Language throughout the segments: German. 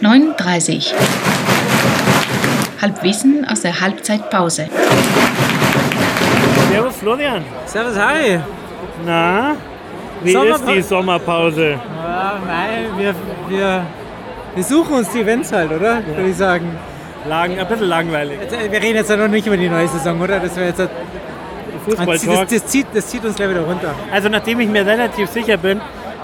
What's coming? 9.30 Halbwissen aus der Halbzeitpause. Servus Florian. Servus, hi. Na, wie ist die Sommerpause? Ja, nein, wir, wir, wir suchen uns die Events halt, oder? Würde ich sagen. Lang, ein bisschen langweilig. Jetzt, äh, Wir reden jetzt ja noch nicht über die neue Saison, oder? Das, wäre jetzt, das, Fußball-Talk. das, zieht, das zieht uns gleich wieder runter. Also nachdem ich mir relativ sicher bin,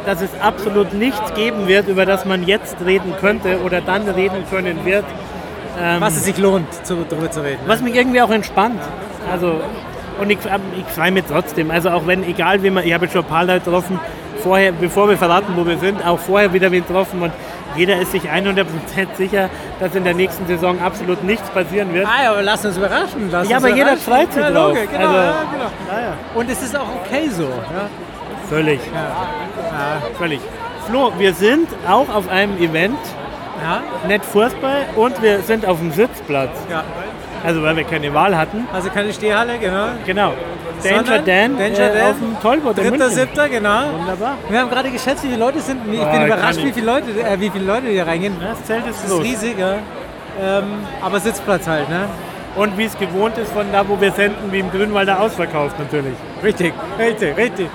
dass es absolut nichts geben wird, über das man jetzt reden könnte oder dann reden können wird, ähm, Was es sich lohnt, zu, darüber zu reden. was mich irgendwie auch entspannt. Also, und ich, ähm, ich freue mich trotzdem. Also auch wenn, egal wie man, ich habe jetzt schon ein paar Leute getroffen, vorher, bevor wir verraten, wo wir sind, auch vorher wieder wen getroffen und jeder ist sich 100% sicher, dass in der nächsten Saison absolut nichts passieren wird. Ah, ja, aber lass uns überraschen. Lass Ja, uns aber jeder überraschen. freut sich ja, drauf. Logisch, genau, Also- ja, genau. Und es ist auch okay so. Ja? Völlig, Ja. völlig. Flo, wir sind auch auf einem Event, Ja? nicht Fußball, und wir sind auf dem Sitzplatz. ja. Also weil wir keine Wahl hatten. Also keine Stehhalle, genau. Genau. Danger Sondern Dan, Danger äh, Dan, auf dem Tollboot in Dritter, München. siebter, genau. Wunderbar. Wir haben gerade geschätzt, wie viele Leute sind. Ich Ah, bin überrascht, wie viele Leute, äh, wie viele Leute hier reingehen. Das Zelt ist Das ist riesig, ja. Ähm, aber Sitzplatz halt, ne? Und wie es gewohnt ist von da, wo wir senden, wie im Grünwalder ausverkauft natürlich. Richtig, richtig, richtig.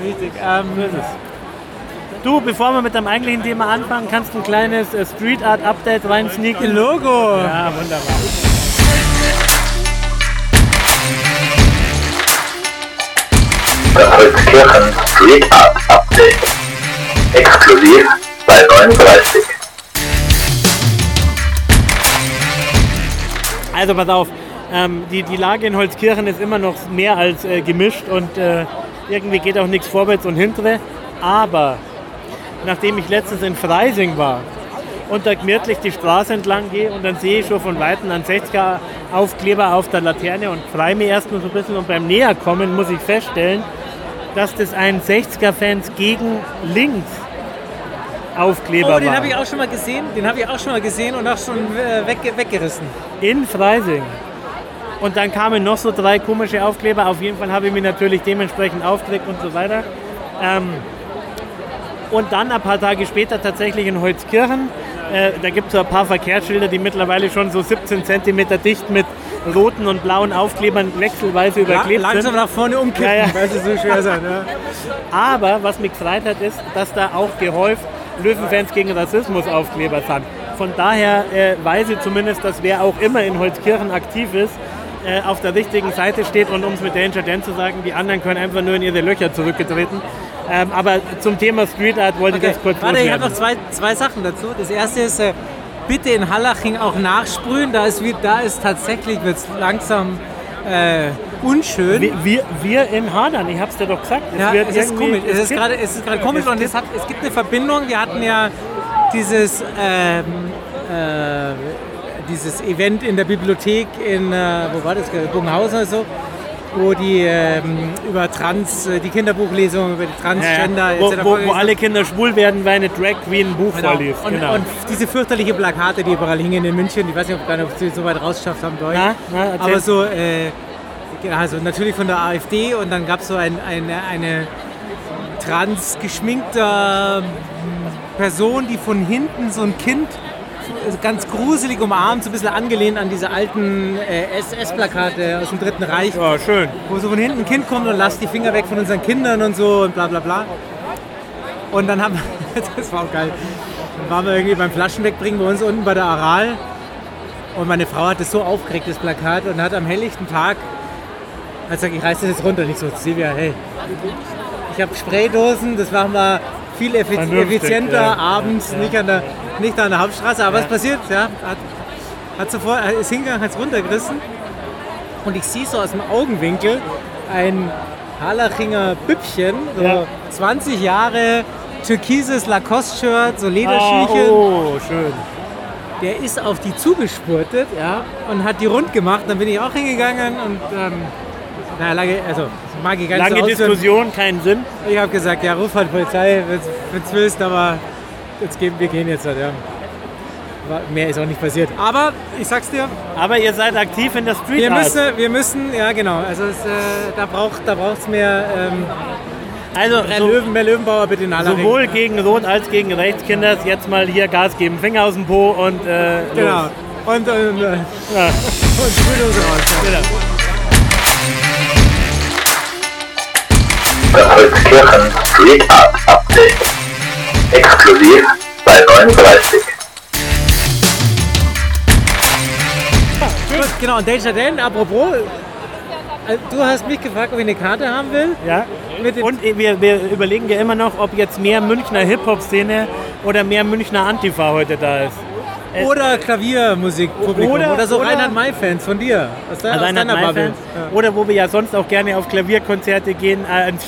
Richtig. Ähm, So ist es. Du, bevor wir mit dem eigentlichen Thema anfangen, kannst du ein kleines äh, Street Art Update rein sneaken. Logo. Ja, wunderbar. Holzkirchen Street Art Update. Exklusiv bei 39. Also pass auf, ähm, die, die Lage in Holzkirchen ist immer noch mehr als äh, gemischt und äh, irgendwie geht auch nichts vorwärts und hintere. Aber nachdem ich letztens in Freising war und da gemütlich die Straße entlang gehe und dann sehe ich schon von Weitem einen 60er Aufkleber auf der Laterne und freue mich erst mal so ein bisschen und beim Näherkommen muss ich feststellen, dass das ein 60er-Fans gegen links Aufkleber Oh, den war. habe ich auch schon mal gesehen. Den habe ich auch schon mal gesehen und auch schon äh, weg, weggerissen. in Freising. Und dann kamen noch so drei komische Aufkleber. Auf jeden Fall habe ich mich natürlich dementsprechend aufgeregt und so weiter. Ähm, und dann ein paar Tage später tatsächlich in Holzkirchen. Äh, da gibt es so ein paar Verkehrsschilder, die mittlerweile schon so 17 cm dicht mit roten und blauen Aufklebern wechselweise La überklebt langsam sind. nach vorne umkippen, Ja, ja. weil sie so schwer sind. Ja. Aber was mich gefreut hat, ist, dass da auch gehäuft Löwenfans gegen Rassismus Aufkleber sind. Von daher äh, weiß ich zumindest, dass wer auch immer in Holzkirchen aktiv ist, äh, auf der richtigen Seite steht und um es mit Danger Dan zu sagen, die anderen können einfach nur in ihre Löcher zurückgetreten. Ähm, aber zum Thema Street Art wollte Okay. ich das kurz Warte, ich habe noch zwei, zwei Sachen dazu. Das erste ist, äh, bitte in Hallaching auch nachsprühen. Da ist, da ist tatsächlich wird's langsam äh, unschön. Wir, wir, wir in Hadern, ich hab's dir doch gesagt. Ja, wird es ist komisch. Es ist gibt- gerade, es ist gerade komisch es und es, hat, es gibt eine Verbindung. Wir hatten ja dieses, ähm, äh, dieses Event in der Bibliothek in, äh, wo war das, Bogenhausen oder so, wo die ähm, über Trans, äh, die Kinderbuchlesung über die Transgender ja, wo, etc. wo, wo alle Kinder schwul werden, weil eine Drag Queen ein Buch Genau. vorliest. Und, genau. und diese fürchterliche Plakate, die überall hingen in München, ich weiß nicht, ob, gar nicht, ob sie so weit rausgeschafft haben, durch. Na, na, aber so, äh, also natürlich von der AfD und dann gab es so ein, eine, eine trans geschminkte Person, die von hinten so ein Kind ganz gruselig umarmt, so ein bisschen angelehnt an diese alten äh, SS-Plakate aus dem Dritten Reich ja, schön. wo so von hinten ein Kind kommt und lasst die Finger weg von unseren Kindern und so und bla bla bla. Und dann haben wir, das war auch geil, dann waren wir irgendwie beim Flaschen wegbringen bei uns unten bei der Aral und meine Frau hat das so aufgeregt, das Plakat, und hat am helllichten Tag, hat gesagt, ich reiß das jetzt runter. Und ich so, Silvia, hey, ich habe Spraydosen, das machen wir viel effizienter ja. abends, Nicht, an der, nicht an der Hauptstraße. Aber was passiert? Ja, hat, hat sofort, ist hingegangen, hat es runtergerissen. Und ich sehe so aus dem Augenwinkel ein Harlachinger Büppchen, so Ja. 20 Jahre, türkises Lacoste-Shirt, so Ah, Lederschüchen. oh, schön. Der ist auf die zugespurtet ja, und hat die rund gemacht. Dann bin ich auch hingegangen und ähm, na, lange, also mag ich gar nicht Lange so. Diskussion, keinen Sinn. Ich habe gesagt, ja, ruf halt Polizei, wenn du willst, aber jetzt gehen, wir gehen jetzt halt, ja. Mehr ist auch nicht passiert. Aber ich sag's dir, Aber ihr seid aktiv in der Street wir Art. müssen, wir müssen, ja genau, also es, äh, da braucht da braucht's mehr, ähm, Also Herr so, Löwen, mehr Löwenbauer bitte in aller sowohl Ring. gegen Rot als gegen Rechtskinders jetzt mal hier Gas geben. Finger aus dem Po und äh, Genau. los. Und, und, und, Ja, und Spüldose raus. genau. Das Holzkirchen Street Art. Exklusiv bei 39. Gut, genau, und Danger Dan, apropos, äh, du hast mich gefragt, ob ich eine Karte haben will. Ja. Und wir, wir überlegen ja immer noch, ob jetzt mehr Münchner Hip-Hop-Szene oder mehr Münchner Antifa heute da ist. Äh, Oder Klaviermusikpublikum. Oder, Oder- so oder- Reinhard May-Fans von dir. Aus, de, aus Reinhard deiner Bubble. May-Fans. Oder wo wir ja sonst auch gerne auf Klavierkonzerte gehen, äh, ins.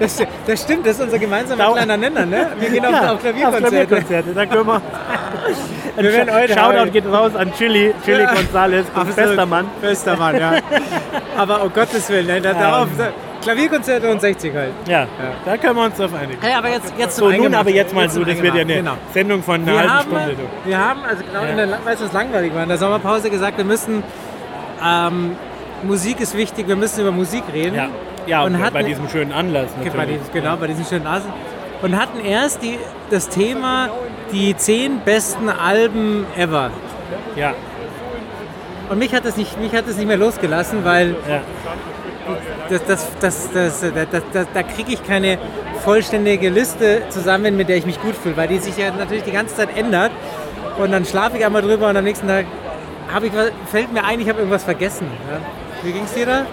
Das, das stimmt, das ist unser gemeinsamer kleiner Nenner, ne? Wir gehen auf, Ja, auf Klavierkonzerte. Klavierkonzerte. Da können wir. Wir werden heute- Shoutout geht raus an Chili, Chili Ja. Gonzales, bester Mann. Bester Mann, ja. Aber um Gottes Willen, ne? da, darauf, Klavierkonzerte und 60 halt. Ja, da können wir uns drauf einigen. Hey, aber jetzt, jetzt So, nun aber jetzt mal so, das wird ja eine Genau. Sendung von einer Wir halben haben, Stunde. Du. wir haben, also genau in der, weißt du, was langweilig war, in der Sommerpause gesagt, wir müssen, ähm, Musik ist wichtig, wir müssen über Musik reden. Ja, ja und, Und bei hatten- diesem schönen Anlass Okay, bei natürlich. diesem, genau, bei diesen schönen Nasen. Und hatten erst die, das Thema die zehn besten Alben ever. Ja, Und mich hat das nicht, mich hat das nicht mehr losgelassen, weil ja. Das, das, das, das, das, das, da kriege ich keine vollständige Liste zusammen, mit der ich mich gut fühle, weil die sich ja natürlich die ganze Zeit ändert. Und dann schlafe ich einmal drüber und am nächsten Tag ich, fällt mir ein, ich habe irgendwas vergessen. Ja. Wie ging es dir da?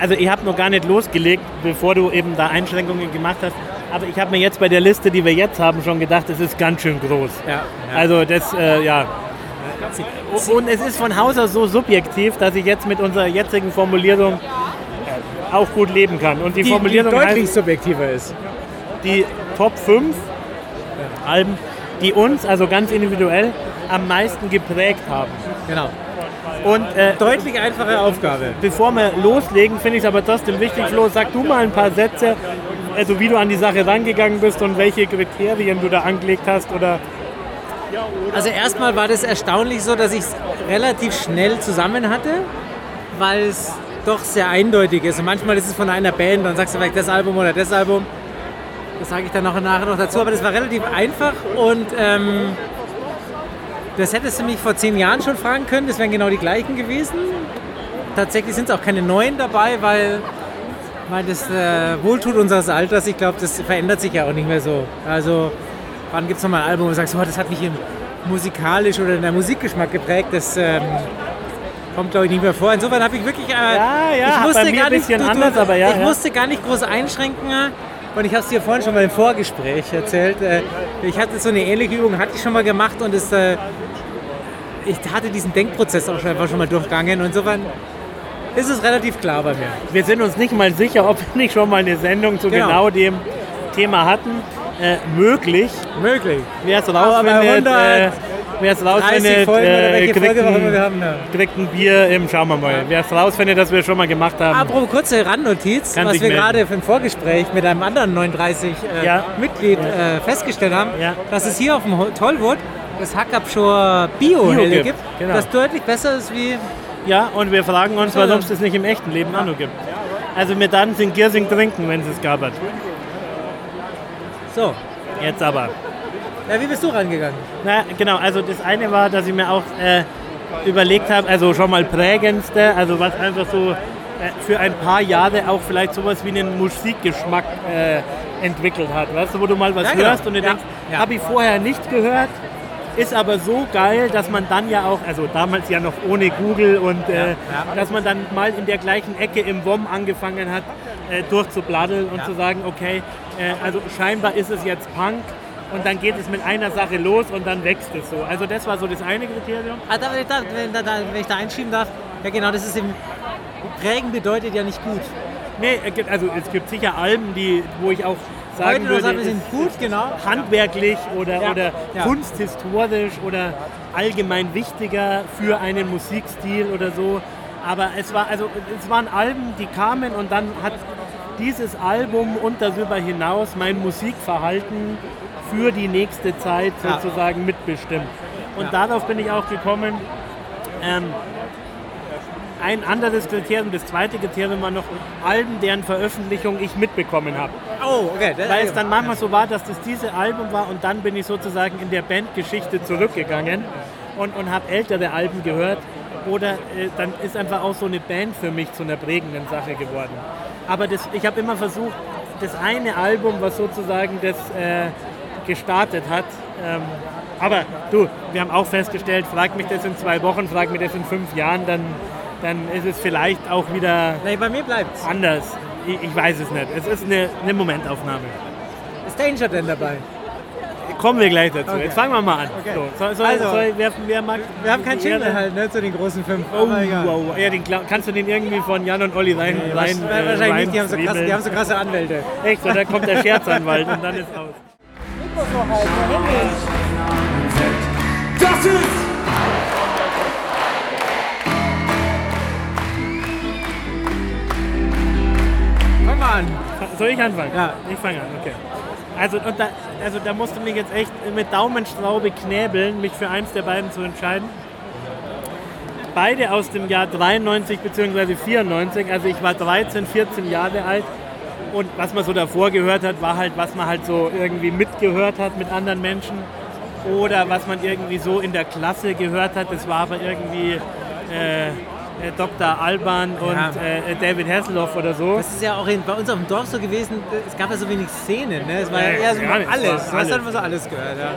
Also ich habe noch gar nicht losgelegt, bevor du eben da Einschränkungen gemacht hast. Aber ich habe mir jetzt bei der Liste, die wir jetzt haben, schon gedacht, es ist ganz schön groß. Ja, Also das, äh, ja. Und es ist von Haus aus so subjektiv, dass ich jetzt mit unserer jetzigen Formulierung auch gut leben kann. Und die, die, die Formulierung deutlich heißt subjektiver ist. die Top 5 Alben, die uns, also ganz individuell, am meisten geprägt haben. Genau. Und äh, Deutlich einfache Aufgabe. bevor wir loslegen, finde ich es aber trotzdem wichtig, Flo, sag du mal ein paar Sätze, also wie du an die Sache rangegangen bist und welche Kriterien du da angelegt hast oder Also erstmal war das erstaunlich so, dass ich es relativ schnell zusammen hatte, weil es doch sehr eindeutig ist. Und manchmal ist es von einer Band, dann sagst du vielleicht das Album oder das Album. Das sage ich dann noch nachher noch dazu. Aber das war relativ einfach und ähm, das hättest du mich vor zehn Jahren schon fragen können. Das wären genau die gleichen gewesen. Tatsächlich sind es auch keine neuen dabei, weil, weil das äh, Wohltut unseres Alters, ich glaube, das verändert sich ja auch nicht mehr so. Also wann gibt es nochmal ein Album, wo du sagst, oh, das hat mich im musikalisch oder in der Musikgeschmack geprägt, das ähm, kommt glaube ich nicht mehr vor. Insofern habe ich wirklich... Äh, Ja, ja, ich anders, aber ja, ja. musste gar nicht groß einschränken und ich habe es dir vorhin schon mal im Vorgespräch erzählt. Äh, ich hatte so eine ähnliche Übung, hatte ich schon mal gemacht und es... Äh, ich hatte diesen Denkprozess auch schon einfach schon mal durchgangen und insofern ist es relativ klar bei mir. wir sind uns nicht mal sicher, ob wir nicht schon mal eine Sendung zu Genau. genau, dem Thema hatten. Äh, möglich, Möglich. wer es Aber rausfindet, 100 äh, wer es 30 rausfindet, Folgen äh, kriegt, ein, haben. Ja. kriegt ein Bier im, schauen wir mal. Wer es rausfindet, dass wir schon mal gemacht haben. Apropos kurze Randnotiz, was wir gerade im Vorgespräch mit einem anderen 39 äh, äh, festgestellt haben, dass es hier auf dem Tollwood das Hackabschor Bio-Helle Bio gibt, genau. das deutlich besser ist wie... Ja, und wir fragen uns, warum es das nicht im echten Leben auch noch gibt. Also wir dann sind Giersing trinken, wenn es es gab. So, Jetzt aber. Ja, wie bist du rangegangen? Na, genau, also das eine war, dass ich mir auch äh, überlegt habe, also schon mal prägendste, also was einfach so äh, für ein paar Jahre auch vielleicht sowas wie einen Musikgeschmack äh, entwickelt hat, weißt du, wo du mal was Ja, genau. hörst und du Ja, denkst, ja. habe ich vorher nicht gehört, ist aber so geil, dass man dann ja auch, also damals ja noch ohne Google und äh, ja. dass man dann mal in der gleichen Ecke im WOM angefangen hat, äh, durchzubladdeln und Ja. zu sagen, okay, äh, also scheinbar ist es jetzt Punk und dann geht es mit einer Sache los und dann wächst es so. Also das war so das eine Kriterium. Ah, da, da, wenn, da, da, wenn ich da einschieben darf, ja genau, das ist eben... Prägen bedeutet ja nicht gut. Nee, also es gibt sicher Alben, die, wo ich auch sagen Heute würde, sagen sind gut, genau. handwerklich oder, Ja, oder ja. kunsthistorisch oder allgemein wichtiger für einen Musikstil oder so. Aber es war also es waren Alben, die kamen und dann hat dieses Album und darüber hinaus mein Musikverhalten für die nächste Zeit Ja. sozusagen mitbestimmt. Und Ja. darauf bin ich auch gekommen. Ähm, ein anderes Kriterium, das zweite Kriterium war noch Alben, deren Veröffentlichung ich mitbekommen habe. Oh, okay. Weil es dann manchmal so war, dass das diese Album war und dann bin ich sozusagen in der Bandgeschichte zurückgegangen und, und habe ältere Alben gehört. Oder äh, dann ist einfach auch so eine Band für mich zu einer prägenden Sache geworden. Aber das, ich habe immer versucht, das eine Album, was sozusagen das äh, gestartet hat, ähm, aber du, wir haben auch festgestellt, frag mich das in zwei Wochen, frag mich das in fünf Jahren, dann, dann ist es vielleicht auch wieder Nee, bei mir bleibt's. anders. Ich, ich weiß es nicht. Es ist eine, eine Momentaufnahme. Ist Danger denn dabei? Kommen wir gleich dazu. Okay. Jetzt fangen wir mal an. Okay. So, soll, soll, Also, soll, wer, wer mag Wir haben keinen Jingle halt, ne, zu den großen fünf. Oh, wow. Ja, den, kannst du den irgendwie von Jan und Olli rein, Nee, rein wahrscheinlich äh, wahrscheinlich nicht, die haben, so krass, die haben so krasse Anwälte. Echt, so, da kommt der Scherzanwalt und dann ist aus. Das ist Fang mal an. Soll ich anfangen? Ja. Ich fange an, okay. Also, da, also da musst du mich jetzt echt mit Daumenstraube knäbeln, mich für eins der beiden zu entscheiden. Beide aus dem Jahr 93 bzw. 94, also ich war 13, 14 Jahre alt und was man so davor gehört hat, war halt, was man halt so irgendwie mitgehört hat mit anderen Menschen oder was man irgendwie so in der Klasse gehört hat, das war aber irgendwie äh, äh, Dr. Alban und Ja. äh, David Hasselhoff oder so. Das ist ja auch in, bei uns auf dem Dorf so gewesen, es gab ja so wenig Szenen, ne? Es war ja, Ja, eher so alles. Du hast alles. halt immer so alles gehört, ja.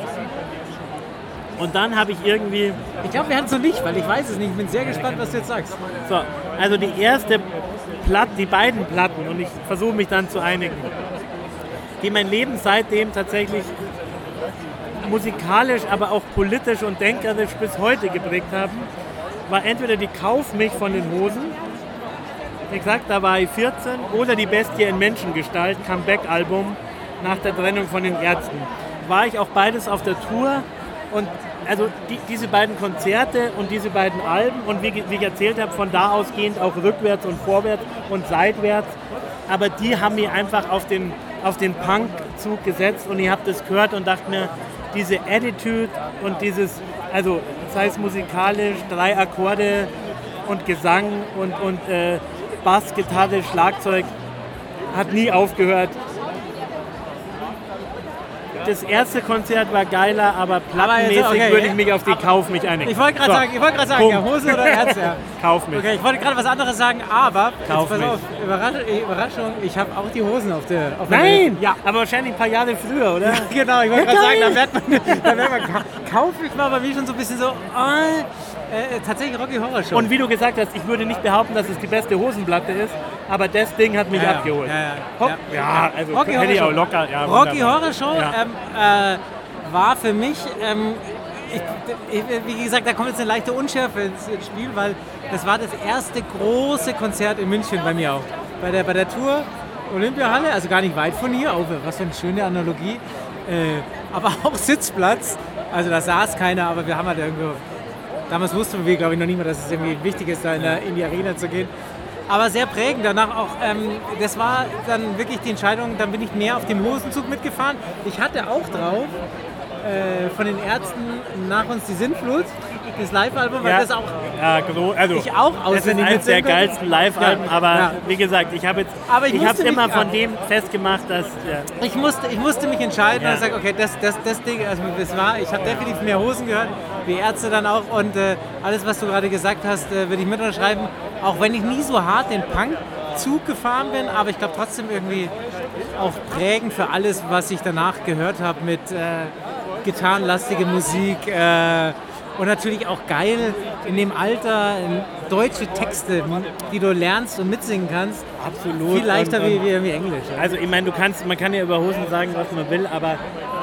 Und dann habe ich irgendwie, Ich glaube, wir hatten es noch nicht, weil ich weiß es nicht. Ich bin sehr gespannt, was du jetzt sagst. so, also die erste Platte, die beiden Platten, und ich versuche mich dann zu einigen, die mein Leben seitdem tatsächlich musikalisch, aber auch politisch und denkerisch bis heute geprägt haben, war entweder die Kauf mich von den Hosen, war ich 14, oder die Bestie in Menschengestalt, Comeback-Album nach der Trennung von den Ärzten. War ich auch beides auf der Tour und also die, diese beiden Konzerte und diese beiden Alben und wie, wie ich erzählt habe, von da ausgehend auch rückwärts und vorwärts und seitwärts, aber die haben mich einfach auf den, auf den Punk-Zug gesetzt und ich habe das gehört und dachte mir, diese Attitude und dieses, also sei es musikalisch, drei Akkorde und Gesang und, und äh, Bass, Gitarre, Schlagzeug hat nie aufgehört. Das erste Konzert war geiler, aber plattenmäßig okay, würde ich mich auf die Kauf mich einigen. Ich wollte gerade So, sagen, ich wollte gerade sagen, ja, Hose oder Herz, ja. Kauf mich. Okay, ich wollte gerade was anderes sagen, aber Kauf jetzt pass mich. auf, Überraschung, Überraschung ich habe auch die Hosen auf der auf der Nein! Liste. Ja. Aber wahrscheinlich ein paar Jahre früher, oder? Genau, ich wollte Ja, gerade sagen, da merkt man, da merkt man ka- kauf ich mal bei mir schon so ein bisschen so, ah, äh, tatsächlich Rocky Horror Show. Und wie du gesagt hast, ich würde nicht behaupten, dass es die beste Hosenplatte ist, aber das Ding hat mich Ja, abgeholt. Ja, ja. Ja. also Rocky hätte ich Horror auch Show. locker. Rocky. Horror Show ähm, äh, war für mich, ähm, ich, ich, wie gesagt, da kommt jetzt eine leichte Unschärfe ins, ins Spiel, weil das war das erste große Konzert in München bei mir auch. Bei der, bei der Tour Olympiahalle, also gar nicht weit von hier, oh, was für eine schöne Analogie. Äh, aber auch Sitzplatz, also da saß keiner, aber wir haben halt irgendwo Damals wussten wir, glaube ich, noch nicht mal, dass es irgendwie wichtig ist, da in, der, in die Arena zu gehen. Aber sehr prägend. Danach auch, ähm, das war dann wirklich die Entscheidung, dann bin ich mehr auf dem Hosenzug mitgefahren. Ich hatte auch drauf äh, von den Ärzten nach uns die Sintflut, das Live-Album, weil Ja, das auch ja, also ich auch das ist auswendig eines der geilsten Live-Alben, Ja, aber ja. wie gesagt, ich habe jetzt, Aber ich ich mich- immer von dem festgemacht, dass ich musste, ich musste mich entscheiden und sagen, okay, das, das, das Ding, also das war, ich habe definitiv mehr Hosen gehört, wie Ärzte dann auch und äh, alles, was du gerade gesagt hast, äh, würde ich mit unterschreiben. Auch wenn ich nie so hart den Punk-Zug gefahren bin, aber ich glaube trotzdem irgendwie auch prägend für alles, was ich danach gehört habe mit äh, gitarrenlastige Musik äh, und natürlich auch geil in dem Alter deutsche Texte, die du lernst und mitsingen kannst. absolut. Viel leichter und, wie, und, wie, wie Englisch. Ja. Also ich meine, du kannst, man kann ja über Hosen sagen, was man will, aber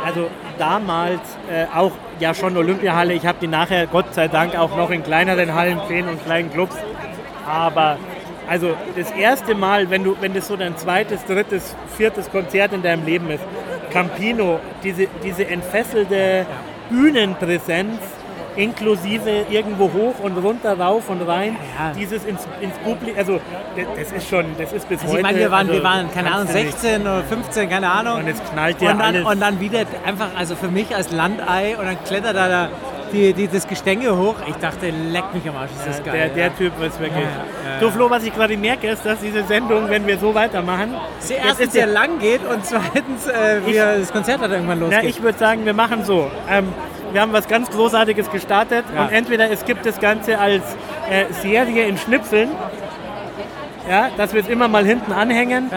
also damals äh, auch ja schon Olympiahalle. Ich habe die nachher Gott sei Dank auch noch in kleineren Hallen gesehen und kleinen Clubs. Aber also das erste Mal, wenn du, wenn das so dein zweites, drittes, viertes Konzert in deinem Leben ist, Campino, diese, diese entfesselte Bühnenpräsenz, inklusive irgendwo hoch und runter, rauf und rein, Ja. dieses ins, ins Publikum, also das, das ist schon, das ist bis Also heute. ich meine, wir waren, also, wir waren keine Ahnung, kannst du nicht. 16 oder 15, keine Ahnung. Und jetzt knallt dir und dann, alles. und dann wieder einfach, also für mich als Landei, und dann klettert da der, die, die, das Gestänge hoch. Ich dachte, leck mich am Arsch, ist das Ja, geil. der, der. Typ ist wirklich. Ja, ja, So. Flo, was ich gerade merke, ist, dass diese Sendung, wenn wir so weitermachen, Sie erstens sehr lang geht und zweitens äh, wir, das Konzert hat irgendwann Na, losgeht. ich würde sagen, wir machen so. Ähm, wir haben was ganz Großartiges gestartet und entweder es gibt das Ganze als äh, Serie in Schnipseln, ja, dass wir es immer mal hinten anhängen,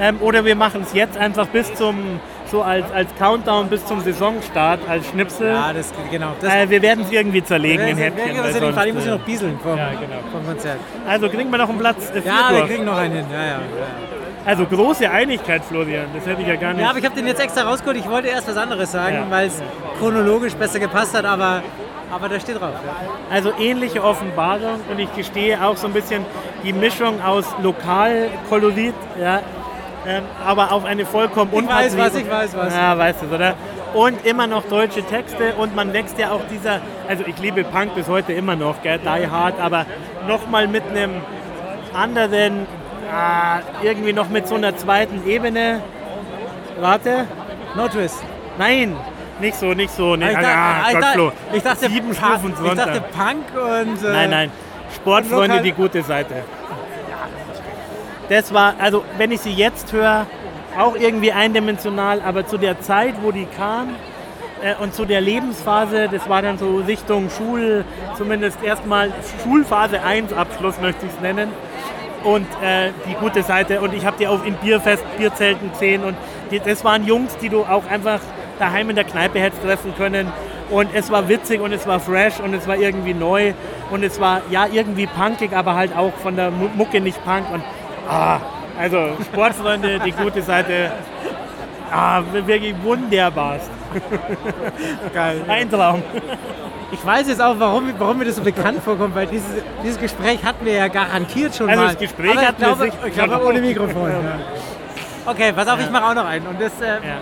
ähm, oder wir machen es jetzt einfach bis zum, so als, als Countdown bis zum Saisonstart, als Schnipsel. ja, das genau. Das, äh, wir werden es irgendwie zerlegen in wer- Häppchen. in dem Fall, ich sonst, muss äh, noch bieseln vom, Ja, genau. vom Konzert. Also kriegen wir noch einen Platz äh, Ja, wir kriegen noch einen hin. Ja, ja, ja. Also große Einigkeit, Florian, das hätte ich ja gar nicht. ja aber ich habe den jetzt extra rausgeholt. Ich wollte erst was anderes sagen, Ja. weil es chronologisch besser gepasst hat, aber, aber da steht drauf. Ja. Also ähnliche Offenbarung und ich gestehe auch so ein bisschen die Mischung aus Lokalkolorit, ja, ähm, aber auf eine vollkommen Ich weiß was, ich weiß was. Ja, weißt du, oder? Und immer noch deutsche Texte und man wächst ja auch dieser, also ich liebe Punk bis heute immer noch, gell, Die Hard, aber nochmal mit einem anderen, ah, irgendwie noch mit so einer zweiten Ebene. Warte, No Twist. nein, nicht so, nicht so, nicht, Ich ah, dachte, ich Gott, dachte, Flo. ich dachte, sieben Punk- Stufen ich runter. dachte Punk und. Äh, Nein, nein. Sportfreunde, die gute Seite. Das war, also wenn ich sie jetzt höre, auch irgendwie eindimensional, aber zu der Zeit, wo die kam äh, und zu der Lebensphase, das war dann so Richtung Schul, zumindest erstmal Schulphase 1 Abschluss möchte ich es nennen. Und äh, die gute Seite. Und ich habe die auch in Bierfest, Bierzelten gesehen. Und die, das waren Jungs, die du auch einfach daheim in der Kneipe hättest treffen können. Und es war witzig und es war fresh und es war irgendwie neu. Und es war ja irgendwie punkig, aber halt auch von der Mu- Mucke nicht punk. Und ah, also Sportfreunde, die gute Seite. Ah, wirklich wunderbarst. Geil. Ein Traum. Ich weiß jetzt auch, warum, warum mir das so bekannt vorkommt, weil dieses, dieses Gespräch hatten wir ja garantiert schon Also mal. das Gespräch Aber ich hatten wir glaube, sicher- ich glaube ohne Mikrofon. Ja. Okay, pass auf, ich mache auch noch einen. Und das äh, Ja.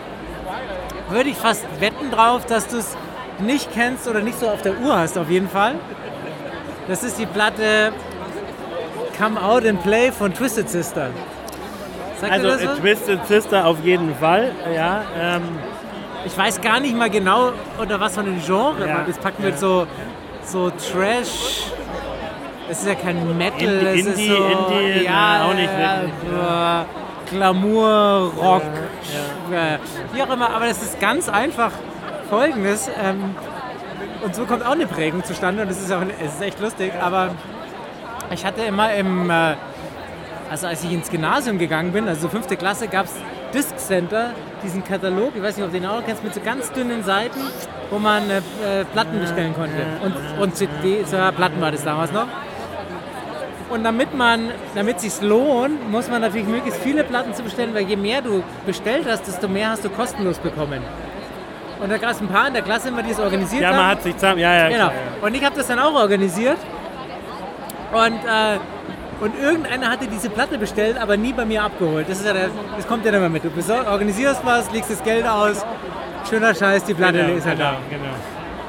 würde ich fast wetten drauf, dass du es nicht kennst oder nicht so auf der Uhr hast, auf jeden Fall. Das ist die Platte Come Out and Play von Twisted Sister. Sagt Also das äh, was? Twisted Sister auf jeden Fall. Ja, ähm, Ich weiß gar nicht mal genau, unter was für einem Genre, Ja, das packen wir ja. so, so Trash. Es ist ja kein Metal, Indie- es ist Indie- so, Indie, ja, na, auch nicht wirklich, Glamour, Rock, äh, wie auch immer. Aber das ist ganz einfach Folgendes. Ähm, und so kommt auch eine Prägung zustande und es ist auch, es ist echt lustig. Aber ich hatte immer im, äh, also als ich ins Gymnasium gegangen bin, also fünfte Klasse, gab es Disc Center, diesen Katalog, ich weiß nicht, ob du den auch kennst, mit so ganz dünnen Seiten, wo man äh, äh, Platten bestellen konnte. Und, und CDs, ja, Platten war das damals noch. Und damit man, damit sich's lohnt, muss man natürlich möglichst viele Platten zu bestellen, weil je mehr du bestellt hast, desto mehr hast du kostenlos bekommen. Und da gab es ein paar in der Klasse, immer, die es organisiert ja, haben. man hat sich zusammen. Ja, ja, Genau. klar, ja. Und ich habe das dann auch organisiert. Und, äh, und irgendeiner hatte diese Platte bestellt, aber nie bei mir abgeholt. Das, ist ja der, das kommt ja dann immer mit. Du organisierst was, legst das Geld aus, schöner Scheiß, die Platte Genau, ist halt genau, da. genau.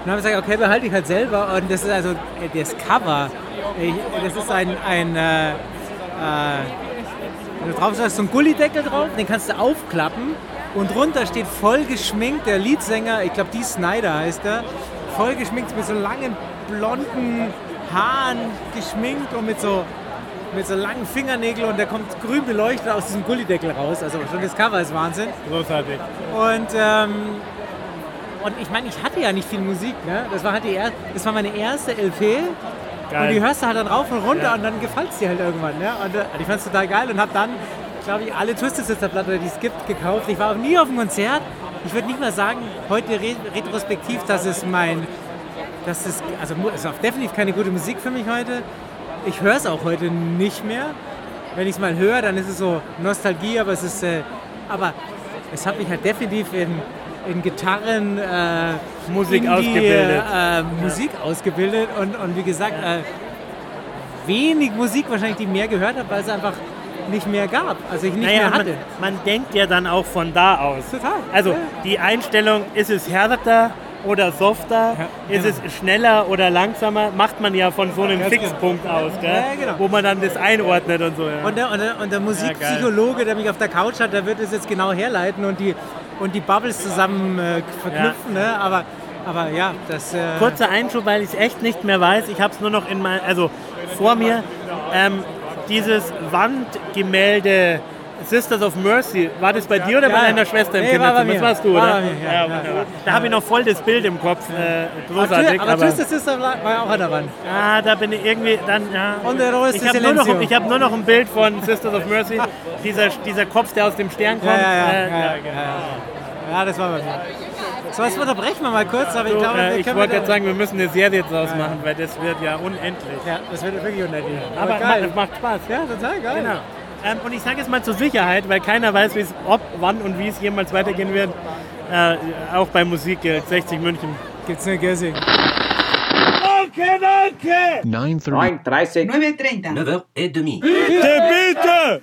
Dann habe ich gesagt, okay, behalte ich halt selber. Und das ist also äh, das Cover. Ich, das ist ein, ein äh, äh, da drauf ist so ein Gullideckel drauf, den kannst du aufklappen. Und drunter steht voll geschminkt der Leadsänger, ich glaube, die Snyder heißt er, voll geschminkt mit so langen blonden Haaren geschminkt und mit so, mit so langen Fingernägeln und der kommt grün beleuchtet aus diesem Gullideckel raus. Also schon das Cover ist Wahnsinn. Großartig. Und, ähm, und ich meine, ich hatte ja nicht viel Musik. Ne? Das, war halt die er das war meine erste LP. Und die hörst du halt dann rauf und runter Ja. und dann gefällt es dir halt irgendwann. Ne? Und äh, ich fand es total geil und habe dann, glaube ich, alle Twisted Sister Platten, die es gibt, gekauft. Ich war auch nie auf dem Konzert. Ich würde nicht mal sagen, heute re retrospektiv, dass es mein, dass es, also es ist auch definitiv keine gute Musik für mich heute. Ich höre es auch heute nicht mehr. Wenn ich es mal höre, dann ist es so Nostalgie, aber es ist, äh, aber es hat mich halt definitiv in, in Gitarren, äh, Musik Indie, ausgebildet. Äh, Musik ausgebildet und, und wie gesagt, äh, wenig Musik wahrscheinlich, die ich mehr gehört habe, weil es einfach nicht mehr gab, also ich nicht Naja, mehr man, hatte. man denkt ja dann auch von da aus. Total. Also Ja. die Einstellung, ist es härter oder softer, Ja, ist es schneller oder langsamer, macht man ja von so einem Ganz genau. Fixpunkt aus, gell? Ja, genau. wo man dann das einordnet und so. Ja. Und der, und der, und der Musikpsychologe, der mich auf der Couch hat, der wird es jetzt genau herleiten und die, und die Bubbles zusammen äh, verknüpfen. Ne? Aber, Aber ja, das. Äh, Kurzer Einschub, weil ich es echt nicht mehr weiß. Ich habe es nur noch in mein, also vor mir. Ähm, dieses Wandgemälde Sisters of Mercy, war das bei dir oder Ja. bei deiner Schwester im Nee, war bei Kinderzimmer? Das warst du, War oder? mir, ja, ja. Da habe ich noch voll das Bild im Kopf. Äh, aber großartig. aber Twisted Sister war war ja auch an der Wand. Ah, da bin ich irgendwie dann, ja. Und der Rost ich ist habe nur, noch- ich hab nur noch ein Bild von Sisters of Mercy. dieser, dieser Kopf, der aus dem Stern kommt. Ja, ja, ja. Äh, ja, ja, ja, ja. ja, das war bei mir. So, jetzt unterbrechen wir mal kurz, aber ich So, glaube, äh, ich wollte gerade sagen, wir müssen eine Serie draus machen, weil das wird ja unendlich. Ja, das wird wirklich unendlich. Aber geil. es macht Spaß. Ja, total geil. Genau. Ähm, und ich sage es mal zur Sicherheit, weil keiner weiß, ob, wann und wie es jemals weitergehen wird. Äh, auch bei Musik gilt 60 München. Gibt's eine Gessing. 9.30. 9.30. 9.30. 9h30. Bitte, bitte!